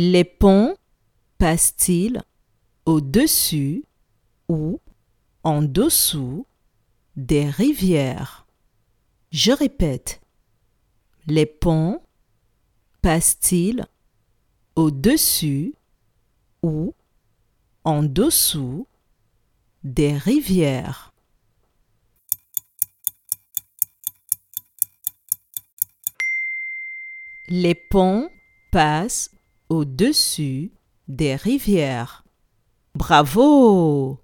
Les ponts passent-ils au-dessus ou en dessous des rivières? Je répète. Les ponts passent-ils au-dessus ou en dessous des rivières? Les ponts passent au-dessus des rivières. Bravo